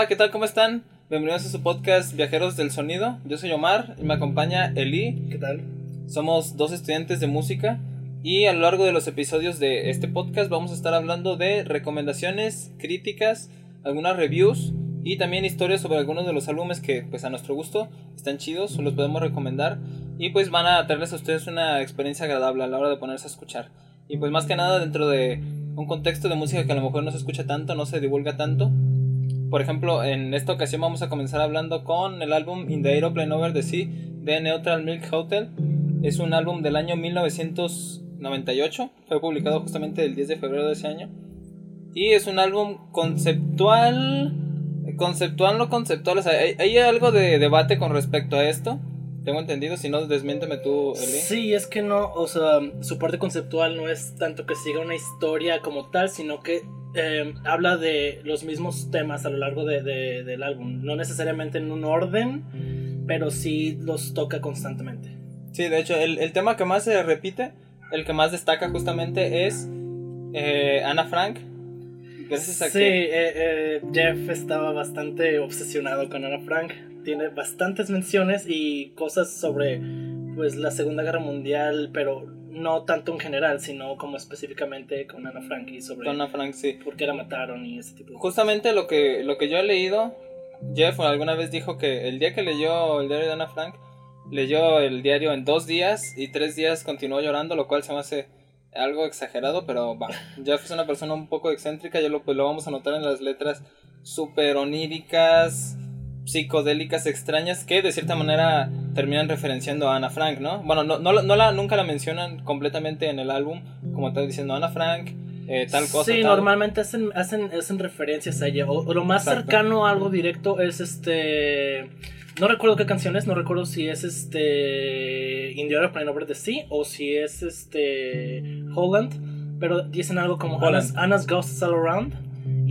Hola, ¿qué tal? ¿Cómo están? Bienvenidos a su podcast Viajeros del Sonido. Yo soy Omar y me acompaña Eli. ¿Qué tal? Somos dos estudiantes de música y a lo largo de los episodios de este podcast vamos a estar hablando de recomendaciones, críticas, algunas reviews y también historias sobre algunos de los álbumes que pues a nuestro gusto están chidos, los podemos recomendar y pues van a traerles a ustedes una experiencia agradable a la hora de ponerse a escuchar. Y pues más que nada dentro de un contexto de música que a lo mejor no se escucha tanto, no se divulga tanto. Por ejemplo, en esta ocasión vamos a comenzar hablando con el álbum In the Aeroplane Over the Sea de Neutral Milk Hotel. Es un álbum del año 1998, fue publicado justamente el 10 de febrero de ese año. Y es un álbum conceptual, conceptual no conceptual, o sea, hay, hay algo de debate con respecto a esto. Tengo entendido, si no, desmiénteme tú, Eli. Sí, es que no, o sea, su parte conceptual no es tanto que siga una historia como tal, sino que eh, habla de los mismos temas a lo largo de, de- del álbum. No necesariamente en un orden, pero sí los toca constantemente. Sí, de hecho, el, el tema que más se repite, el que más destaca justamente es eh, Ana Frank. Gracias a sí, que... eh, eh, Jeff estaba bastante obsesionado con Ana Frank. Tiene bastantes menciones y cosas sobre pues la Segunda Guerra Mundial, pero no tanto en general, sino como específicamente con Ana Frank y sobre Ana Frank, sí. por qué la mataron y ese tipo de cosas. Justamente lo que, lo que yo he leído, Jeff alguna vez dijo que el día que leyó el diario de Ana Frank, leyó el diario en dos días y tres días continuó llorando, lo cual se me hace algo exagerado, pero va. Jeff es una persona un poco excéntrica, ya lo, pues, lo vamos a notar en las letras súper oníricas, psicodélicas, extrañas, que de cierta manera terminan referenciando a Ana Frank, ¿no? Bueno, no, no, la- no la, nunca la mencionan completamente en el álbum, como está diciendo Ana Frank, eh, tal cosa. Sí, tal. normalmente hacen, hacen, hacen referencias a ella. O, o lo más Exacto. cercano a algo directo es este. No recuerdo qué canción es, no recuerdo si es este. In the Aeroplane Over the Sea o si es este. Holland. Pero dicen algo como Holland. Anna's, Anna's Ghosts All Around.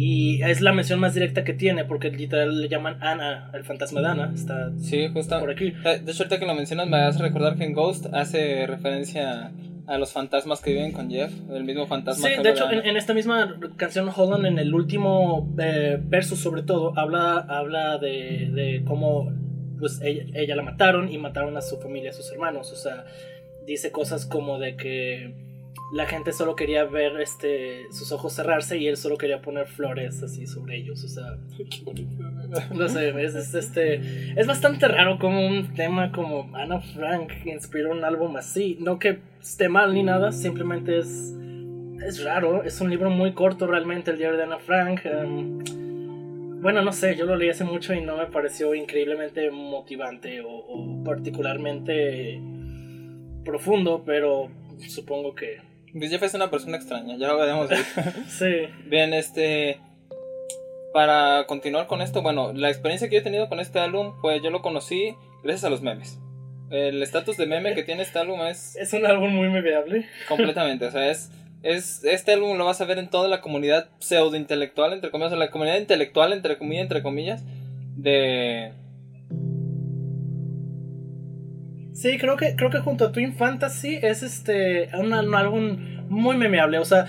Y es la mención más directa que tiene, porque literal le llaman Ana, el fantasma de Ana. Está Sí, justo. por aquí. Eh, De hecho, ahorita que lo mencionas, me hace recordar que en Ghost hace referencia a los fantasmas que viven con Jeff, el mismo fantasma Sí, que de hecho, en, esta misma canción Holland, en el último eh, verso sobre todo, habla, habla de, de cómo pues, ella, ella la mataron y mataron a su familia, a sus hermanos. O sea, dice cosas como de que la gente solo quería ver este, sus ojos cerrarse y él solo quería poner flores así sobre ellos. O sea, no sé, es, es, este, es bastante raro como un tema como Anna Frank inspiró un álbum así. No que esté mal ni nada, simplemente es, es raro. Es un libro muy corto realmente, el diario de Anna Frank. em, bueno, no sé, yo lo leí hace mucho y no me pareció increíblemente motivante o particularmente profundo, pero supongo que Pues Jeff es una persona extraña, ya lo veremos. sí. Bien, este. Para continuar con esto, bueno, la experiencia que yo he tenido con este álbum, pues yo lo conocí gracias a los memes. El estatus de meme que tiene este álbum es Es un álbum muy memeable. completamente, o sea, es, es este álbum lo vas a ver en toda la comunidad pseudo intelectual, entre comillas, o la comunidad intelectual, entre comillas, entre comillas, de Sí, creo que, creo que junto a Twin Fantasy es este un, un álbum muy memeable. O sea,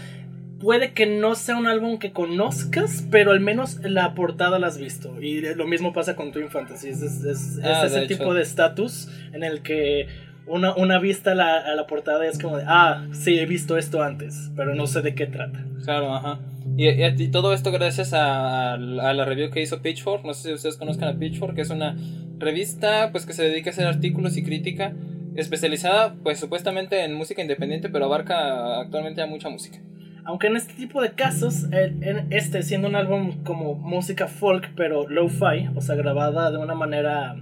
puede que no sea un álbum que conozcas, pero al menos la portada la has visto. Y lo mismo pasa con Twin Fantasy. Es, es- es- es Ah, ese hecho. tipo de estatus en el que una, una vista a la, a la portada es como de, ah, sí, he visto esto antes, pero no sé de qué trata. Claro, ajá. Y, y- y todo esto gracias a, a la review que hizo Pitchfork. No sé si ustedes conozcan a Pitchfork, que es una revista pues que se dedica a hacer artículos y crítica especializada pues supuestamente en música independiente, pero abarca actualmente ya mucha música. Aunque en este tipo de casos, en este siendo un álbum como música folk, pero lo-fi, o sea, grabada de una manera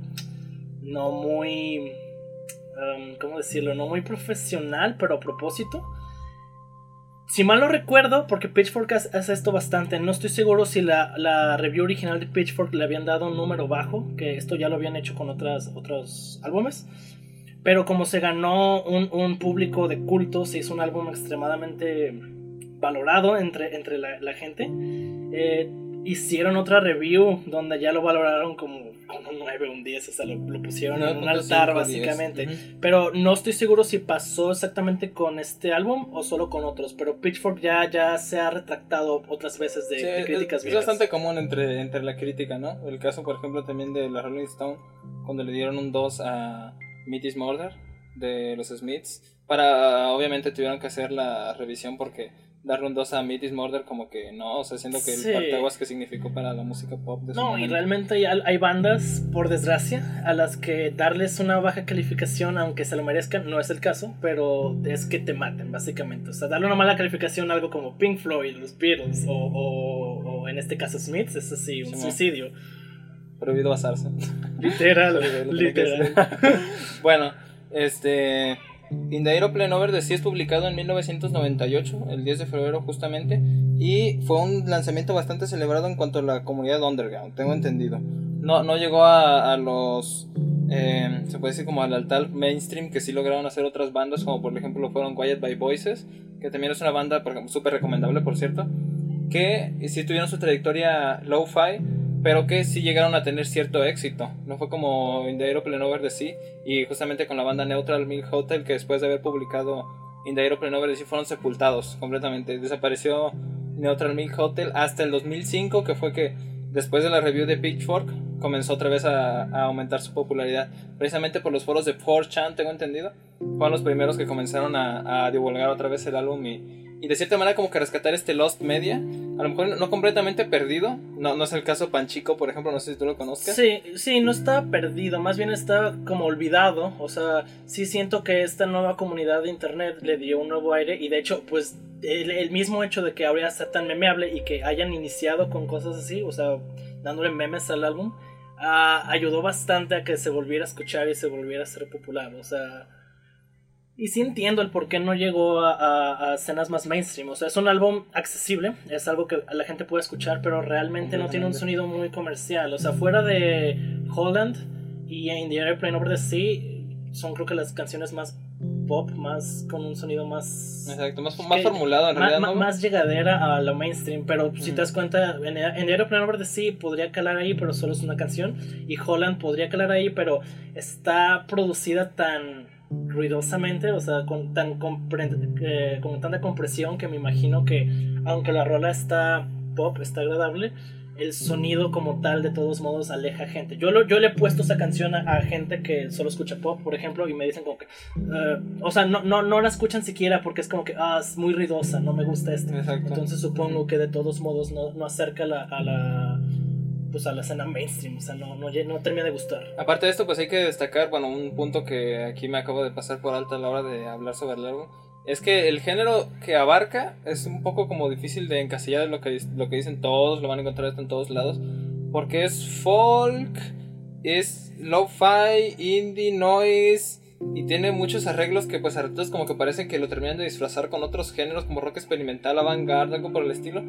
no muy. um, ¿Cómo decirlo? No muy profesional, pero a propósito. Si mal no recuerdo, porque Pitchfork hace esto bastante, no estoy seguro si la, la review original de Pitchfork le habían dado un número bajo, que esto ya lo habían hecho con otras, otros álbumes. Pero como se ganó un, un público de culto, se hizo un álbum extremadamente valorado entre, entre la, la gente. Eh, hicieron otra review donde ya lo valoraron como, como un 9 un 10, o sea, lo, pusieron en un altar básicamente. Pero no estoy seguro si pasó exactamente con este álbum o solo con otros, pero Pitchfork ya, ya se ha retractado otras veces de, críticas. Es, es bastante común entre, entre la crítica, ¿no? El caso, por ejemplo, también de la Rolling Stone, cuando le dieron un 2 a Meet is Murder de los Smiths, para, obviamente tuvieron que hacer la revisión porque darle un 2 a Meet Murder como que no, o sea, siendo que el parteaguas que significó para la música pop de No, y realmente hay, hay, bandas, por desgracia, a las que darles una baja calificación, aunque se lo merezcan, no es el caso, pero es que te maten, básicamente. O sea, darle una mala calificación a algo como Pink Floyd, los Beatles, o, o, en este caso Smiths, es así, un suicidio. Prohibido basarse. Literal, literal. bueno, este... In the Aeroplane Over the Sea es publicado en 1998, el 10 de febrero justamente, y fue un lanzamiento bastante celebrado en cuanto a la comunidad underground, tengo entendido. No, no llegó a, los, eh, se puede decir como al altar mainstream que sí lograron hacer otras bandas, como por ejemplo fueron Quiet by Voices, que también es una banda súper recomendable por cierto, que sí tuvieron su trayectoria low-fi, pero que sí llegaron a tener cierto éxito. No fue como In the Aeroplane Over the Sea y justamente con la banda Neutral Milk Hotel que después de haber publicado In the Aeroplane Over the Sea fueron sepultados completamente. Desapareció Neutral Milk Hotel hasta el 2005 que fue que después de la review de Pitchfork comenzó otra vez a, aumentar su popularidad. Precisamente por los foros de 4chan, tengo entendido. Fueron los primeros que comenzaron a, a divulgar otra vez el álbum y y de cierta manera como que rescatar este Lost Media. A lo mejor no completamente perdido. No, no es el caso Panchico, por ejemplo, no sé si tú lo conozcas. Sí, sí, no está perdido, más bien está como olvidado. O sea, sí siento que esta nueva comunidad de internet le dio un nuevo aire. Y de hecho, pues el, mismo hecho de que ahora sea tan memeable y que hayan iniciado con cosas así, o sea, dándole memes al álbum, ah, ayudó bastante a que se volviera a escuchar y se volviera a ser popular. O sea y sí entiendo el por qué no llegó a, escenas más mainstream. O sea, es un álbum accesible, es algo que la gente puede escuchar, pero realmente no tiene un sonido muy comercial. O sea, fuera de Holland y In the Airplane Over the Sea, son creo que las canciones más pop, más con un sonido más. Exacto, más, formulado en realidad. Más, llegadera a lo mainstream, pero si te das cuenta, en, en Aeroplane Over the Sea podría calar ahí, pero solo es una canción. Y Holland podría calar ahí, pero está producida tan ruidosamente, o sea, con, tan eh, con tanta compresión que me imagino que, aunque la rola está pop, está agradable, el sonido como tal de todos modos aleja gente. Yo, lo, yo le he puesto esa canción a, gente que solo escucha pop, por ejemplo, y me dicen como que, eh, o sea, no, no, no la escuchan siquiera porque es como que, ah, es muy ruidosa, no me gusta esto. Entonces supongo que de todos modos no, no acerca la, a la pues a la escena mainstream, o sea, no, no, no, termina de gustar. Aparte de esto, pues hay que destacar, bueno, un punto que aquí me acabo de pasar por alto a la hora de hablar sobre el álbum, es que el género que abarca es un poco como difícil de encasillar lo que, lo que dicen todos, lo van a encontrar en todos lados, porque es folk, es lo-fi, indie, noise, y tiene muchos arreglos que pues a como que parecen que lo terminan de disfrazar con otros géneros como rock experimental, avant-garde, algo por el estilo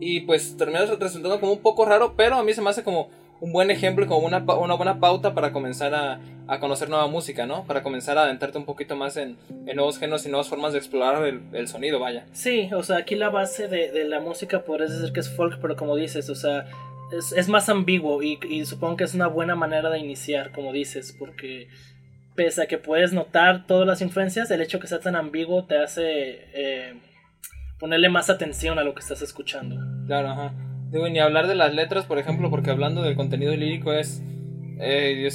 y pues termina resultando como un poco raro, pero a mí se me hace como un buen ejemplo, como una, una buena pauta para comenzar a, a, conocer nueva música, ¿no? Para comenzar a adentrarte un poquito más en, en nuevos géneros y nuevas formas de explorar el, el sonido, vaya. Sí, o sea, aquí la base de, de la música podría decir que es folk, pero como dices, o sea, es, es más ambiguo y, y, supongo que es una buena manera de iniciar, como dices, porque pese a que puedes notar todas las influencias, el hecho que sea tan ambiguo te hace... Eh, ponerle más atención a lo que estás escuchando. Claro, ajá. Digo, ni hablar de las letras, por ejemplo, porque hablando del contenido lírico es eh,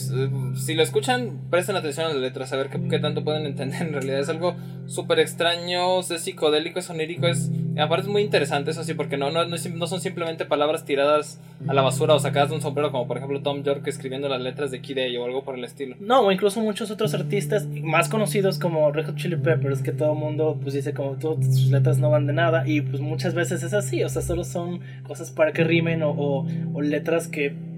si lo escuchan, presten atención a las letras, a ver qué, tanto pueden entender. En realidad es algo súper extraño, es psicodélico, es onírico, es, aparte es muy interesante eso sí, porque no, no, no, son simplemente palabras tiradas a la basura o sacadas de un sombrero, como por ejemplo Tom York escribiendo las letras de Kid o algo por el estilo. No, o incluso muchos otros artistas más conocidos como Red Hot Chili Peppers, que todo el mundo pues dice como todas sus letras no van de nada, y pues muchas veces es así, o sea, solo son cosas para que rimen o letras que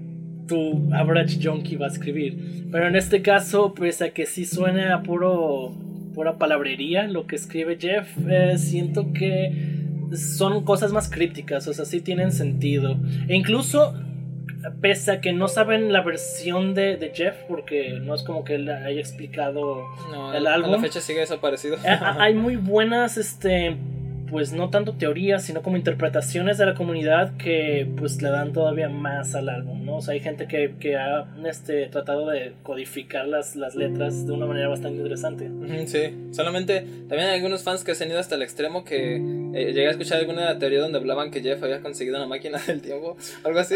tu average junkie va a escribir. Pero en este caso, pese a que sí suene a puro pura palabrería lo que escribe Jeff, eh, siento que son cosas más crípticas, o sea, sí tienen sentido. E incluso, pese a que no saben la versión de, Jeff, porque no es como que él haya explicado el álbum. A la fecha sigue desaparecido. Eh, hay muy buenas, este pues no tanto teorías, sino como interpretaciones de la comunidad que pues le dan todavía más al álbum, ¿no? O sea, hay gente que, que ha este, tratado de codificar las, las letras de una manera bastante interesante. Sí, solamente también hay algunos fans que se han ido hasta el extremo que eh, llegué a escuchar alguna teoría donde hablaban que Jeff había conseguido una máquina del tiempo, algo así.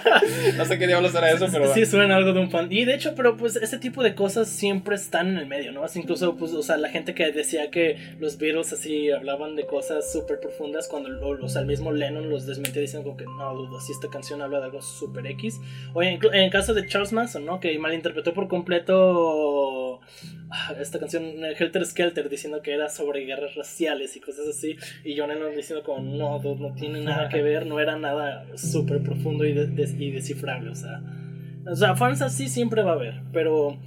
no sé qué diablos era eso, pero... Sí, suena algo de un fan. Y de hecho, pero pues ese tipo de cosas siempre están en el medio, ¿no? incluso, pues, o sea, la gente que decía que los Beatles así hablaban de cosas súper profundas cuando, o sea, el mismo Lennon los desmentía diciendo como que no, dudo, si esta canción habla de algo súper X. O en, en, el caso de Charles Manson, ¿no? Que malinterpretó por completo ah, esta canción Helter Skelter diciendo que era sobre guerras raciales y cosas así. Y John Lennon diciendo como no, no tiene nada que ver, no era nada súper profundo y, y descifrable, o sea. O sea, fans así siempre va a haber, pero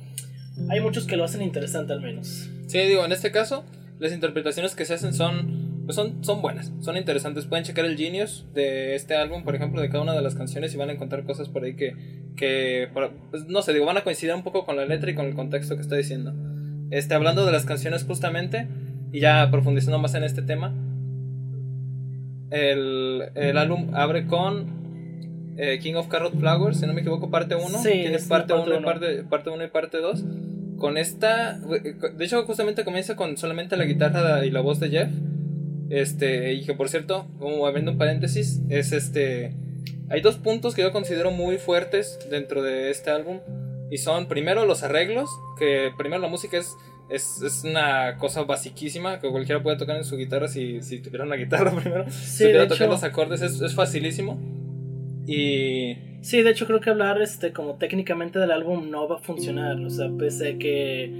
hay muchos que lo hacen interesante al menos. Sí, digo, en este caso, las interpretaciones que se hacen son, pues son, son buenas, son interesantes. Pueden checar el Genius de este álbum, por ejemplo, de cada una de las canciones y van a encontrar cosas por ahí que, que pues, no sé, digo, van a coincidir un poco con la letra y con el contexto que está diciendo. Este, hablando de las canciones justamente, y ya profundizando más en este tema, el, el álbum abre con eh, King of Carrot Flowers, si no me equivoco, parte 1. Sí, Tiene parte 1 y parte, parte, y parte 2. Con esta, de hecho, justamente comienza con solamente la guitarra y la voz de Jeff. Este, y que por cierto, como abriendo un paréntesis, es este. Hay dos puntos que yo considero muy fuertes dentro de este álbum. Y son primero los arreglos, que primero la música es es, es, una cosa basiquísima que cualquiera puede tocar en su guitarra si, si tuviera una guitarra primero. si tuviera tocar los acordes es, es, facilísimo. Y... Sí, de hecho creo que hablar este como técnicamente del álbum no va a funcionar. O sea, pese a que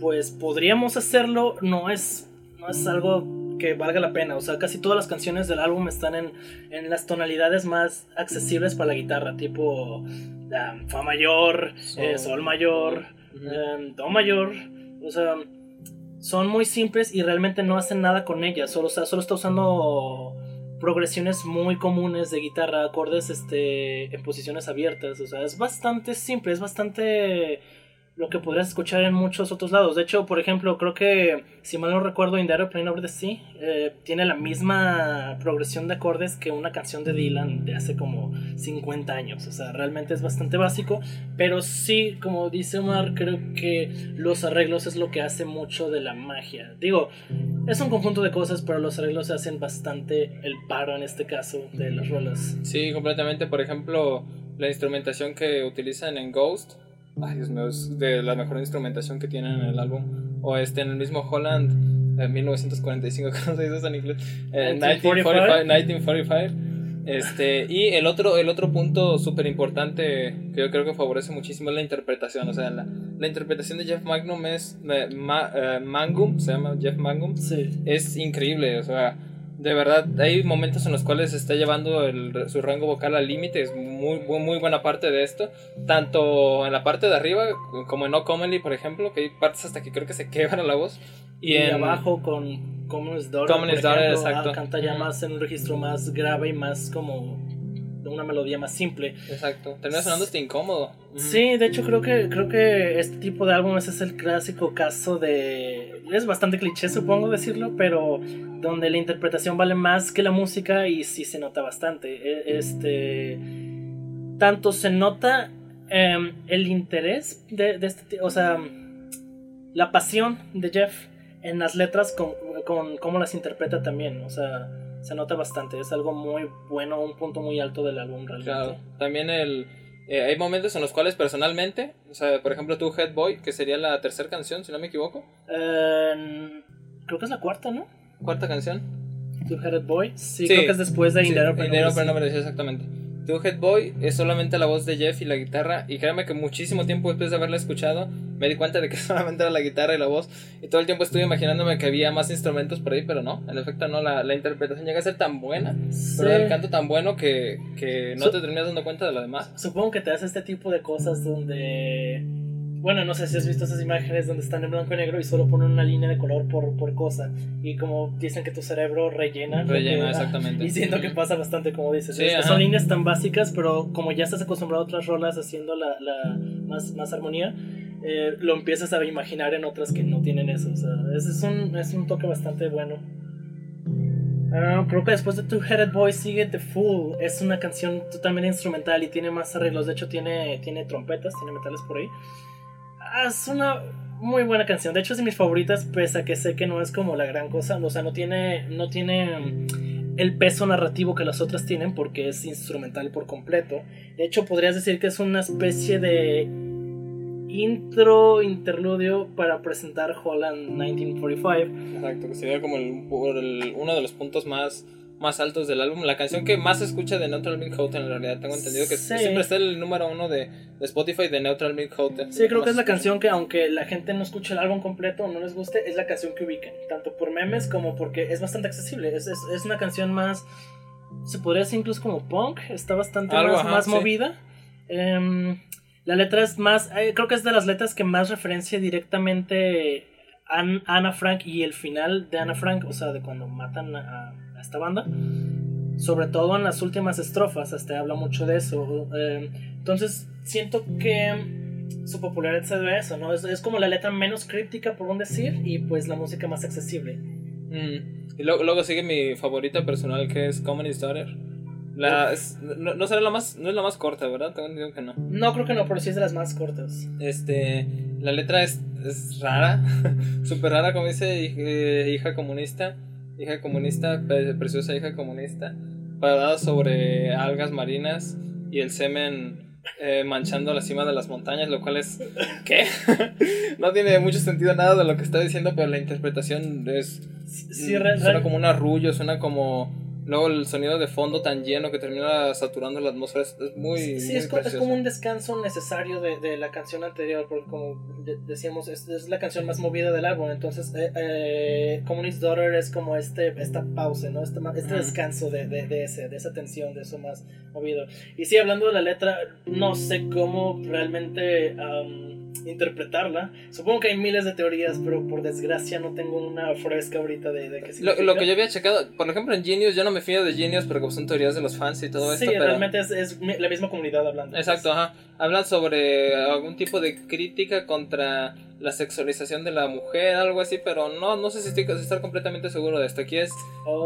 pues podríamos hacerlo, no es, no es algo que valga la pena. O sea, casi todas las canciones del álbum están en, en las tonalidades más accesibles para la guitarra, tipo Fa mayor, eh, Sol, mayor, em, Do mayor. O sea, son muy simples y realmente no hacen nada con ellas. Solo, solo está usando progresiones muy comunes de guitarra, acordes este, en posiciones abiertas. O sea, es bastante simple, es bastante lo que podrías escuchar en muchos otros lados. De hecho, por ejemplo, creo que, si mal no recuerdo, In the Aeroplane Over the Sea eh, tiene la misma progresión de acordes que una canción de Dylan de hace como 50 años. O sea, realmente es bastante básico. Pero sí, como dice Omar, creo que los arreglos es lo que hace mucho de la magia. Digo, es un conjunto de cosas, pero los arreglos hacen bastante el paro en este caso de las rolas. Sí, completamente. Por ejemplo, la instrumentación que utilizan en Ghost ay Dios mío, es de la mejor instrumentación que tienen en el álbum. O este, en el mismo Holland, en 1945, ¿cómo se dice eso en inglés? 1945, 1945. Este, y el otro, el otro punto súper importante que yo creo que favorece muchísimo es la interpretación. O sea, la, la interpretación de Jeff Magnum es. Eh, Mangum, se llama Jeff Mangum. Sí. Es increíble. O sea, de verdad, hay momentos en los cuales se está llevando el, su rango vocal al límite, es muy, muy, buena parte de esto, tanto en la parte de arriba como en No Comedy, por ejemplo, que hay partes hasta que creo que se quebra la voz. Y, en, abajo con Common Daughter, exacto. canta ya más en un registro más grave y más como una melodía más simple. Exacto. Termina sonando este incómodo. Sí, de hecho creo que creo que este tipo de álbumes es el clásico caso de es bastante cliché supongo decirlo, pero donde la interpretación vale más que la música y sí se nota bastante. E, este tanto se nota em, el interés de, de este, o sea, la pasión de Jeff en las letras con, con cómo las interpreta también, o sea, se nota bastante. Es algo muy bueno, un punto muy alto del álbum realmente. Claro, también el... Eh, hay momentos en los cuales personalmente, o sea, por ejemplo, tu Head Boy, que sería la tercera canción, si no me equivoco. Eh, creo que es la cuarta, ¿no? ¿Cuarta canción? Tu Head Boy. Sí, creo que es después de sí, pero no me lo exactamente. Two Head Boy es solamente la voz de Jeff y la guitarra. Y créeme que muchísimo tiempo después de haberla escuchado, me di cuenta de que solamente era la guitarra y la voz. Y todo el tiempo estuve imaginándome que había más instrumentos por ahí, pero no. En efecto, no. La, la interpretación llega a ser tan buena, pero el canto tan bueno que, que no te terminas dando cuenta de lo demás. Supongo que te hace este tipo de cosas donde bueno, no sé si has visto esas imágenes donde están en blanco y negro y solo ponen una línea de color por, por cosa. Y como dicen que tu cerebro rellena. Rellena, exactamente. Y siento que pasa bastante, como dices. son líneas tan básicas, pero como ya estás acostumbrado a otras rolas haciendo la, la más, más armonía, eh, lo empiezas a imaginar en otras que no tienen eso. O sea, es, es, un, es un toque bastante bueno. Ah, creo que después de Two Headed Boy sigue The Fool. Es una canción totalmente instrumental y tiene más arreglos. De hecho, tiene, tiene trompetas, tiene metales por ahí. Es una muy buena canción. De hecho, es de mis favoritas, pese a que sé que no es como la gran cosa. O sea, no tiene, no tiene mm, el peso narrativo que las otras tienen porque es instrumental por completo. De hecho, podrías decir que es una especie de intro, interludio para presentar Holland 1945. Exacto, que sería como el- el- uno de los puntos más, más altos del álbum. La canción que más se escucha de Neutral Milk Hotel, en realidad, tengo entendido que Sí. siempre está el número uno de, de Spotify de Neutral Milk Hotel. Sí, creo que es la canción que aunque la gente no escuche el álbum completo o no les guste, es la canción que ubican, tanto por memes como porque es bastante accesible. Es, es, es una canción más, se podría decir incluso como punk, está bastante Algo, más, ajá, más sí. movida. Em, la letra es más, eh, creo que es de las letras que más referencia directamente Ana Frank y el final de Ana Frank, o sea, de cuando matan a esta banda. Sobre todo en las últimas estrofas, hasta habla mucho de eso. Em, entonces, siento que su popularidad se debe a eso, ¿no? Es, es como la letra menos críptica, por un decir, y pues la música más accesible. Mm. Y luego, luego sigue mi favorita personal que es Communist Daughter. La, es- no, no será la más, no es la más corta, ¿verdad? Tengo entendido que no. No creo que no, pero sí es de las más cortas. Este, la letra es, es rara, súper rara, como dice eh, hija comunista, hija comunista, pre- preciosa hija comunista, parada sobre algas marinas y el semen eh, manchando la cima de las montañas, lo cual es, ¿qué? no tiene mucho sentido nada de lo que está diciendo, pero la interpretación es, Sí, suena como un arrullo, suena como... Luego el sonido de fondo tan lleno que termina saturando la atmósfera es, es muy... Sí, muy es, co- es como un descanso necesario de, de la canción anterior, porque como de- decíamos, es, es la canción más movida del álbum, entonces eh, eh, Communist Daughter es como este, esta pausa, ¿no? Este, este descanso de, de, ese, de esa tensión, de eso más movido. Y sí, hablando de la letra, no sé cómo realmente am, interpretarla. Supongo que hay miles de teorías, pero por desgracia no tengo una fresca ahorita de, de qué Lo, lo que yo había checado, por ejemplo en Genius, yo no me fío de Genius porque son teorías de los fans y todo Sí, esto, pero... realmente es, es la misma comunidad hablando. Exacto, ajá. Hablan sobre algún tipo de crítica contra la sexualización de la mujer, algo así, pero no, no sé si estoy si estar completamente seguro de esto. Aquí es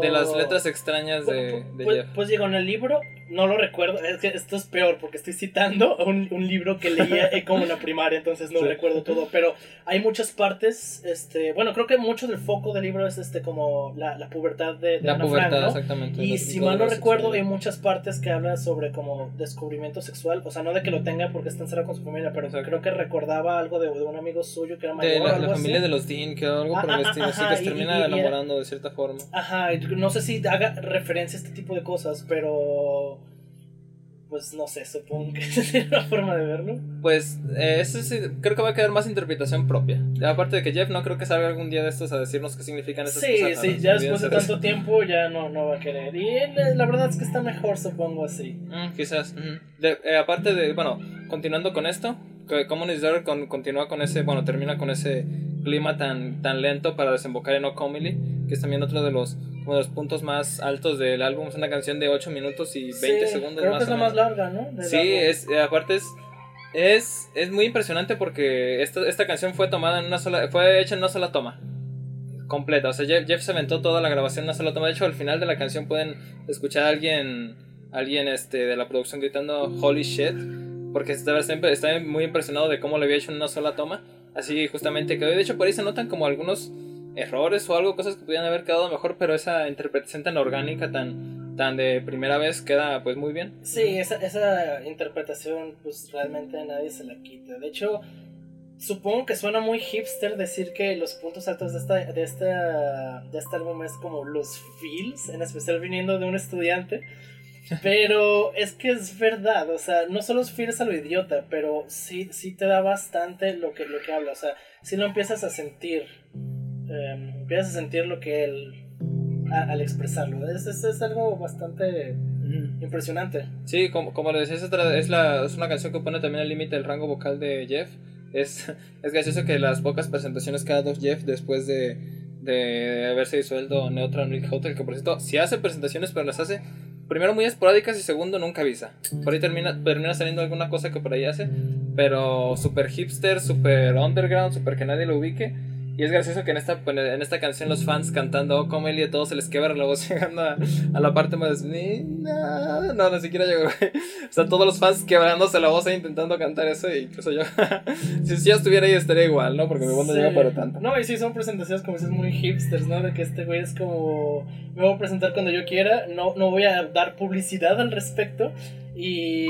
de las Oh. letras extrañas de, de pues, Jeff. pues digo, en el libro no lo recuerdo. Es que esto es peor porque estoy citando un, un libro que leía eh, como en la primaria, entonces no Sí. recuerdo todo. Pero hay muchas partes. este Bueno, creo que mucho del foco del libro es este como la, la pubertad de, de La Ana pubertad, Frank, ¿no? exactamente. Y si mal no recuerdo, hay muchas partes que habla sobre como descubrimiento sexual. O sea, no de que lo tenga porque está encerrado con su familia, pero creo que recordaba algo de, de un amigo suyo que era mayor. De la, algo la así. familia de los Dean, que algo por Ah, el ah, estilo, así que se y- termina y- y- enamorando de cierta forma. Ajá, y no sé si haga referencia a este tipo de cosas, pero. Pues no sé, supongo que sería una forma de verlo. Pues eh, eso sí, creo que va a quedar más interpretación propia. Aparte de que Jeff no creo que salga algún día de estos a decirnos qué significan esas Sí, cosas. sí, raras. ya después de de eso. tanto tiempo ya no, no va a querer. Y él, eh, la verdad es que está mejor, supongo así. Mm, quizás. ujú. De- eh, aparte de, bueno, continuando con esto, que Communist Daughter con, continúa con ese, bueno, termina con ese clima tan, tan lento para desembocar en O'Comely, que es también otro de los, uno de los puntos más altos del álbum. Es una canción de 8 minutos y 20 Sí, segundos Creo más que es la más larga, ¿no? Del Sí, álbum. es, eh, aparte es, es, es muy impresionante porque esta, esta canción fue tomada en una sola, fue hecha en una sola toma. Completa, o sea, Jeff, Jeff se aventó toda la grabación en una sola toma. De hecho, al final de la canción pueden escuchar a alguien, alguien este, de la producción gritando Holy shit, porque estaba está muy impresionado de cómo lo había hecho en una sola toma. Así justamente quedó. De hecho, por ahí se notan como algunos errores o algo, cosas que pudieran haber quedado mejor, pero esa interpretación tan orgánica, tan, tan de primera vez, queda pues muy bien. Sí, esa, esa interpretación, pues realmente nadie se la quita. De hecho, supongo que suena muy hipster decir que los puntos altos de, esta, de, esta, de este álbum es como los feels, en especial viniendo de un estudiante. Pero es que es verdad, o sea, no solo es feels a lo idiota, pero sí, sí te da bastante lo que, lo que habla, o sea, si lo empiezas a sentir, eh, empiezas a sentir lo que él, a- al expresarlo, es, es, es algo bastante impresionante. Sí, como, como le decía, es, otra- es, la, es una canción que pone también al límite el rango vocal de Jeff. Es, es gracioso que las pocas presentaciones que ha dado Jeff después de, de haberse disuelto Neutral Milk Hotel, que por cierto, si hace presentaciones, pero las hace primero muy esporádicas y segundo nunca avisa. Por ahí termina, termina saliendo alguna cosa que por ahí hace, pero super hipster, super underground, super que nadie lo ubique. Y es gracioso que en esta, en esta canción los fans cantando Oh Come Elliot, todos se les quebra la voz llegando a, a la parte más. No, no, no siquiera llegó. O sea, todos los fans quebrándose la voz e intentando cantar eso. Y incluso yo, si, si yo estuviera ahí, estaría igual, ¿no? Porque mi voz no Sí. llega para tanto. No, y sí, son presentaciones como dices muy hipsters, ¿no? De que este güey es como. Me voy a presentar cuando yo quiera, no, no voy a dar publicidad al respecto. Y.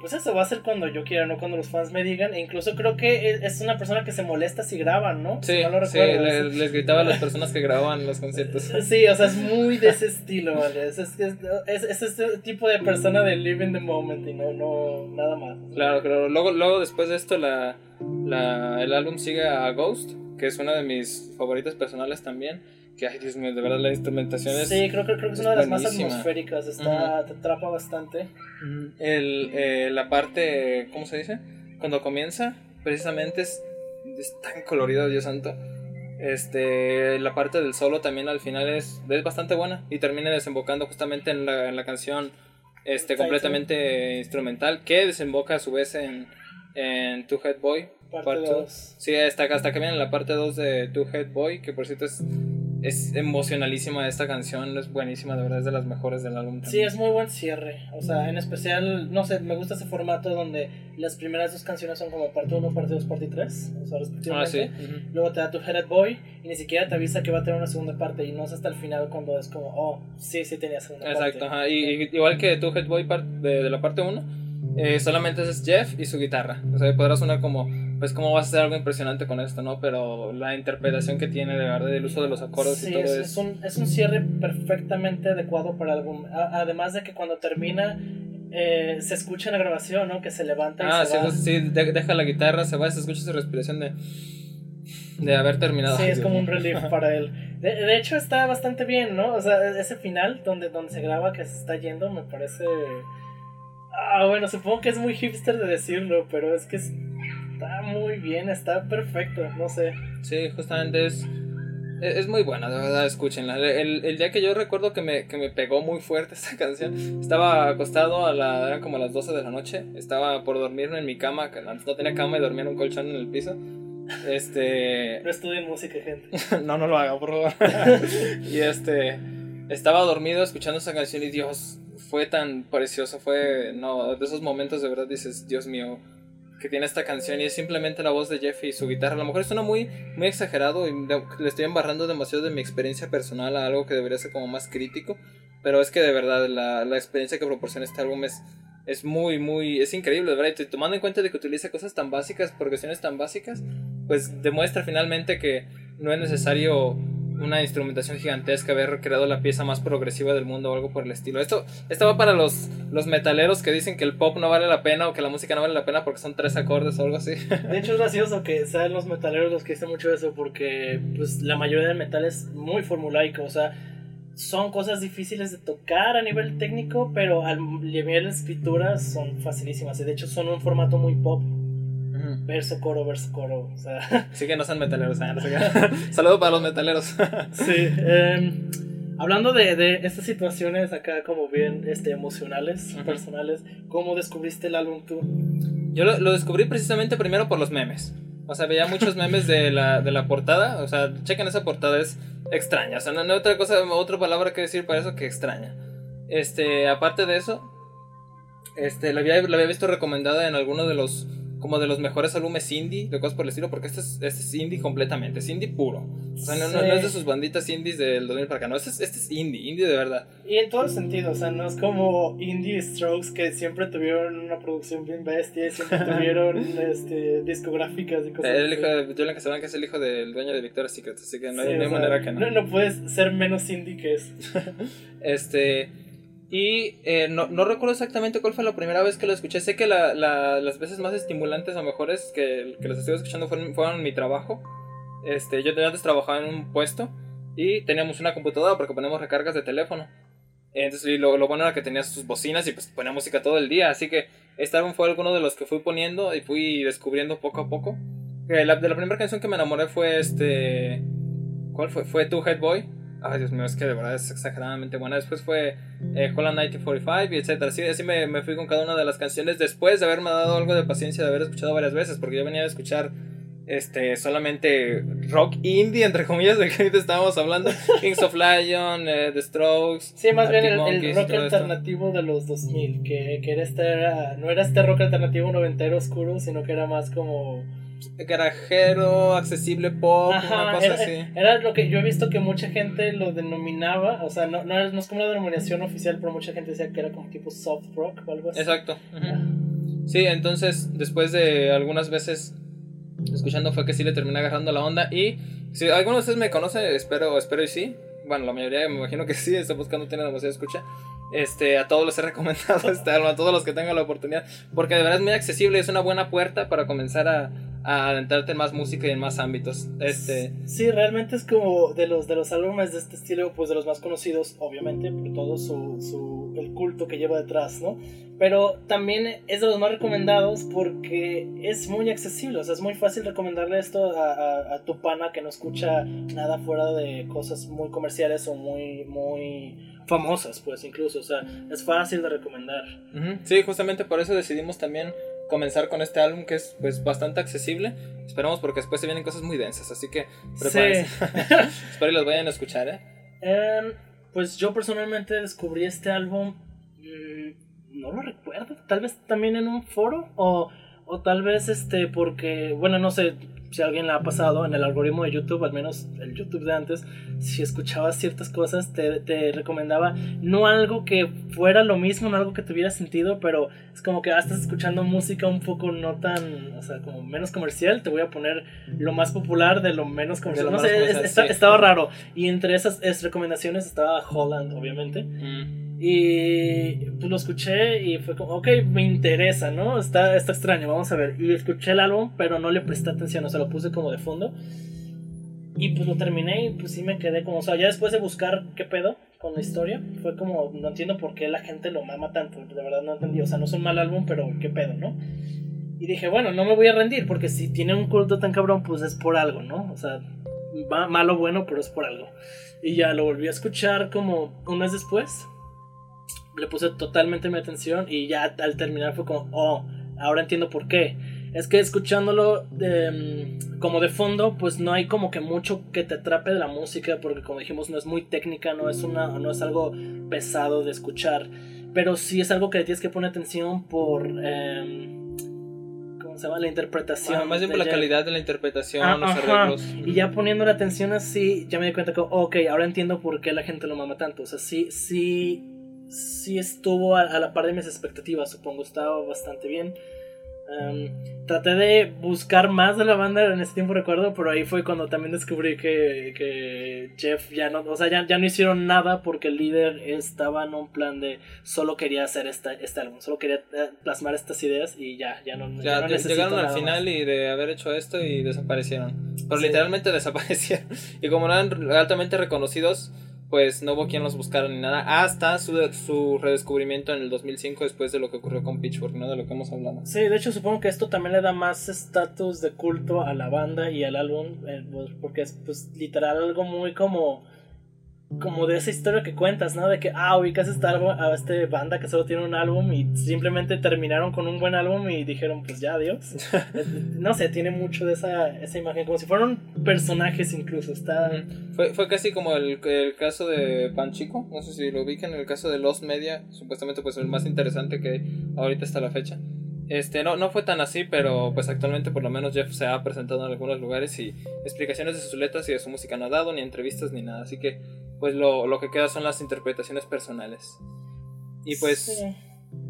Pues eso va a ser cuando yo quiera, no cuando los fans me digan. E incluso creo que es- es una persona que se molesta si graban, ¿no? Sí, Si no lo sí, recuerdo. le- Es- les gritaba a las personas que grababan los conciertos. Sí, o sea, es muy de ese estilo, ¿vale? Es, es, es, es- es este tipo de persona de live in the moment y no, no, nada más. Claro, claro. Luego, luego después de esto, la, la, el álbum sigue a Ghost, que es una de mis favoritas personales también. Que, ay, Dios mío, de verdad la instrumentación es. Sí, creo que, creo que es es una de las más atmosféricas, está, te atrapa bastante. El, eh, la parte, ¿cómo se dice? Cuando comienza, precisamente es, es tan colorido, Dios santo. Este, la parte del solo también al final es, es bastante buena y termina desembocando justamente en la, en la canción este, completamente instrumental que desemboca a su vez en, en Two Head Boy. Parte Part two. 2. Sí, hasta, hasta que viene la parte 2 de Two Head Boy, que por cierto es, es emocionalísima esta canción, es buenísima, de verdad es de las mejores del álbum. Sí, también. es muy buen cierre. O sea, en especial, no sé, me gusta ese formato donde las primeras dos canciones son como parte 1, parte 2, parte 3. O sea, Ah, respectivamente. sí. ujú. Luego te da tu Headed Boy y ni siquiera te avisa que va a tener una segunda parte. Y no es hasta el final cuando es como, oh, sí, sí tenía segunda Exacto, parte. ajá. Y, igual que Two Head Boy part de, de la parte 1, eh, solamente es Jeff y su guitarra. O sea, podrá sonar como, pues, cómo vas a hacer algo impresionante con esto, ¿no? Pero la interpretación que tiene, de verdad, el uso de los acordes Sí, y todo es, es. es un, es un cierre perfectamente adecuado para el álbum. A- además de que cuando termina, eh, se escucha en la grabación, ¿no? Que se levanta y Ah, se sí, va. eso sí, de- deja la guitarra, se va, se escucha su respiración de. de haber terminado. Sí, es como un relief para él. De, de hecho, está bastante bien, ¿no? O sea, ese final donde, donde se graba que se está yendo me parece. Ah, bueno, supongo que es muy hipster de decirlo, pero es que es- está muy bien, está perfecto, no sé. Sí, justamente es. Es es muy buena, de verdad, escúchenla. El, el día que yo recuerdo que me, que me pegó muy fuerte esta canción, estaba acostado a la, eran como las 12 de la noche, estaba por dormirme en mi cama, que antes no tenía cama y dormía en un colchón en el piso. Este. No estudien música, gente. no, no lo haga, por favor. y este. Estaba dormido escuchando esa canción y Dios, fue tan precioso, fue. No, de esos momentos de verdad dices, Dios mío, que tiene esta canción y es simplemente la voz de Jeff y su guitarra. A lo mejor suena muy, muy exagerado y le estoy embarrando demasiado de mi experiencia personal a algo que debería ser como más crítico. Pero es que de verdad la, la experiencia que proporciona este álbum es, es muy, muy, es increíble, verdad. Y tomando en cuenta de que utiliza cosas tan básicas, progresiones tan básicas, pues demuestra finalmente que no es necesario una instrumentación gigantesca, haber creado la pieza más progresiva del mundo o algo por el estilo. Esto, esto va para los, los metaleros que dicen que el pop no vale la pena o que la música no vale la pena porque son tres acordes o algo así. De hecho, es gracioso que sean los metaleros los que dicen mucho eso, porque pues la mayoría del metal es muy formulaico, o sea, son cosas difíciles de tocar a nivel técnico, pero al nivel de escritura son facilísimas, y de hecho son un formato muy pop, verso, coro, verso, coro, o sea, Sí que no sean metaleros. no sé qué. Saludo para los metaleros. sí. em, hablando de, de estas situaciones acá como bien este, emocionales, personales, ¿cómo descubriste el álbum tú? Yo lo, lo descubrí precisamente primero por los memes. O sea, veía muchos memes de la, de la portada. O sea, chequen esa portada, es extraña. O sea, no, no hay otra cosa, otra palabra que decir para eso que extraña. Este, aparte de eso, este, la había, la había visto recomendada en alguno de los, como de los mejores álbumes indie, de cosas por el estilo, porque este es, este es indie completamente, es indie puro. O sea, no, no- no es de sus banditas indies del 2000 para acá, no, este es, este es indie, indie de verdad. Y en todo el sentido, o sea, no es como Indie Strokes que siempre tuvieron una producción bien bestia y siempre tuvieron este, discográficas y cosas El hijo de Julian Casablanca es el hijo del dueño de Victoria's Secret, así que no hay, Sí, no hay sea, manera que no. no. no puedes ser menos indie que es. Este. Y eh, no, no recuerdo exactamente cuál fue la primera vez que lo escuché. Sé que la- la- las veces más estimulantes o mejores que, que los estuve escuchando fueron, fueron mi trabajo. Este, yo antes trabajaba en un puesto y teníamos una computadora porque ponemos recargas de teléfono. Entonces, y lo, lo bueno era que tenía sus bocinas y pues ponía música todo el día. Así que este álbum fue alguno de los que fui poniendo y fui descubriendo poco a poco. Eh, de la primera canción que me enamoré fue este. ¿Cuál fue? Fue Two Head Boy. Ay, Dios mío, es que de verdad es exageradamente buena. Después fue eh, Holland 1945 y etcétera. Así, así me, me fui con cada una de las canciones después de haberme dado algo de paciencia de haber escuchado varias veces, porque yo venía de escuchar este, solamente rock indie, entre comillas, de que ahorita estábamos hablando. Kings of Lion, eh, The Strokes. Sí, más bien el, el rock alternativo de los 2000, que, que era este, era, no era este rock alternativo noventero oscuro, sino que era más como garajero, accesible pop, una cosa era, así. Era lo que yo he visto que mucha gente lo denominaba, o sea, no, no, es, no es como una denominación oficial, pero mucha gente decía que era como tipo soft rock o algo así. Exacto. Sí, entonces después de algunas veces escuchando fue que sí le terminé agarrando la onda y si alguno de ustedes me conoce, espero, espero y sí. Bueno, la mayoría me imagino que sí, está buscando, tiene demasiada escucha. Este, a todos les he recomendado álbum, a todos los que tengan la oportunidad, porque de verdad es muy accesible, es una buena puerta para comenzar a, a adentrarte en más música y en más ámbitos. Este... Sí, realmente es como de los, de los álbumes de este estilo, pues de los más conocidos, obviamente, por todo su, su, el culto que lleva detrás, ¿no? Pero también es de los más recomendados porque es muy accesible, o sea, es muy fácil recomendarle esto a, a, a tu pana que no escucha nada fuera de cosas muy comerciales o muy, muy famosas, pues incluso, o sea, es fácil de recomendar. Sí, justamente por eso decidimos también comenzar con este álbum que es pues bastante accesible. Esperamos porque después se vienen cosas muy densas, así que prepárense. Sí. Espero que los vayan a escuchar, ¿eh? Um, pues yo personalmente descubrí este álbum, mmm, no lo recuerdo, tal vez también en un foro o, o tal vez este porque, bueno, no sé, si alguien la ha pasado en el algoritmo de YouTube, al menos el YouTube de antes, si escuchabas ciertas cosas, te, te, recomendaba no algo que fuera lo mismo, no algo que tuviera sentido, pero es como que ah, estás escuchando música un poco no tan, o sea, como menos comercial, te voy a poner lo más popular de lo menos comercial. no sé, es, está, sí. estaba raro. Y entre esas es, recomendaciones estaba Holland, obviamente. Mm. Y pues lo escuché y fue como, ok, me interesa, ¿no? Está, está extraño, vamos a ver. Y escuché el álbum, pero no le presté atención, o sea, lo puse como de fondo. Y pues lo terminé y pues sí me quedé como, o sea, ya después de buscar qué pedo con la historia, fue como, no entiendo por qué la gente lo mama tanto, de verdad no entendí, o sea, no es un mal álbum, pero qué pedo, ¿no? Y dije, bueno, no me voy a rendir, porque si tiene un culto tan cabrón, pues es por algo, ¿no? O sea, va malo bueno, pero es por algo. Y ya lo volví a escuchar como un mes después le puse totalmente mi atención y ya al terminar fue como, oh, ahora entiendo por qué. Es que escuchándolo de, como de fondo, pues no hay como que mucho que te atrape de la música, porque como dijimos, no es muy técnica, no es, una, no es algo pesado de escuchar, pero sí es algo que le tienes que poner atención por... Eh, ¿Cómo se llama? La interpretación. Bueno, más bien por la calidad de la interpretación, ah, los ajá. arreglos. Y ya poniendo la atención así, ya me di cuenta que, ok, ahora entiendo por qué la gente lo mama tanto. O sea, sí, sí sí estuvo a, a, la par de mis expectativas, supongo, estaba bastante bien. Um, traté de buscar más de la banda en ese tiempo, recuerdo, pero ahí fue cuando también descubrí que, que Jeff ya no, o sea, ya, ya, no hicieron nada porque el líder estaba en un plan de solo quería hacer esta, este álbum, solo quería eh, plasmar estas ideas y ya, ya no, ya, ya no Llegaron al final más. y de haber hecho esto y desaparecieron. Pero sí. literalmente desaparecieron. Y como eran altamente reconocidos, pues no hubo quien los buscara ni nada hasta su, su redescubrimiento en el 2005 después de lo que ocurrió con Pitchfork, ¿no? De lo que hemos hablado. Sí, de hecho supongo que esto también le da más estatus de culto a la banda y al álbum, eh, pues, porque es pues literal algo muy como como de esa historia que cuentas, ¿no? De que, ah, ubicas este álbum, a esta banda que solo tiene un álbum y simplemente terminaron con un buen álbum y dijeron, pues ya, adiós. no sé, tiene mucho de esa, esa imagen, como si fueran personajes incluso. Está... Fue, fue casi como el, el caso de Panchico, no sé si lo ubican, el caso de Los Media, supuestamente pues el más interesante que ahorita hasta la fecha. Este, no, no fue tan así, pero pues actualmente por lo menos Jeff se ha presentado en algunos lugares y explicaciones de sus letras y de su música no ha dado, ni entrevistas ni nada, así que pues lo, lo que queda son las interpretaciones personales. Y pues... Sí.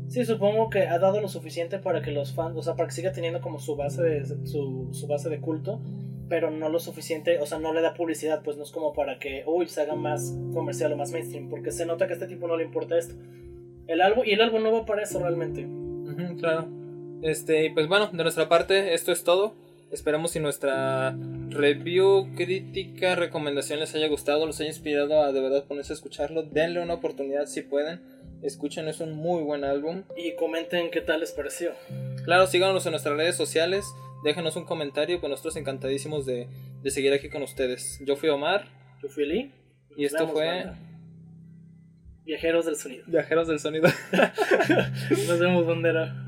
sí. supongo que ha dado lo suficiente para que los fans, o sea, para que siga teniendo como su base de, su, su base de culto, pero no lo suficiente, o sea, no le da publicidad, pues no es como para que, uy, se haga más comercial o más mainstream, porque se nota que a este tipo no le importa esto. El álbum, y el álbum no va para eso realmente. Uh -huh, claro. Este, pues bueno, de nuestra parte, esto es todo. Esperamos si nuestra review, crítica, recomendación les haya gustado, los haya inspirado a de verdad ponerse a escucharlo. Denle una oportunidad si pueden. Escuchen, es un muy buen álbum. Y comenten qué tal les pareció. Claro, síganos en nuestras redes sociales. Déjenos un comentario, pues nosotros encantadísimos de, de seguir aquí con ustedes. Yo fui Omar. Yo fui Lee. Y esto fue. Banda. Viajeros del sonido. Viajeros del sonido. Nos vemos, bandera.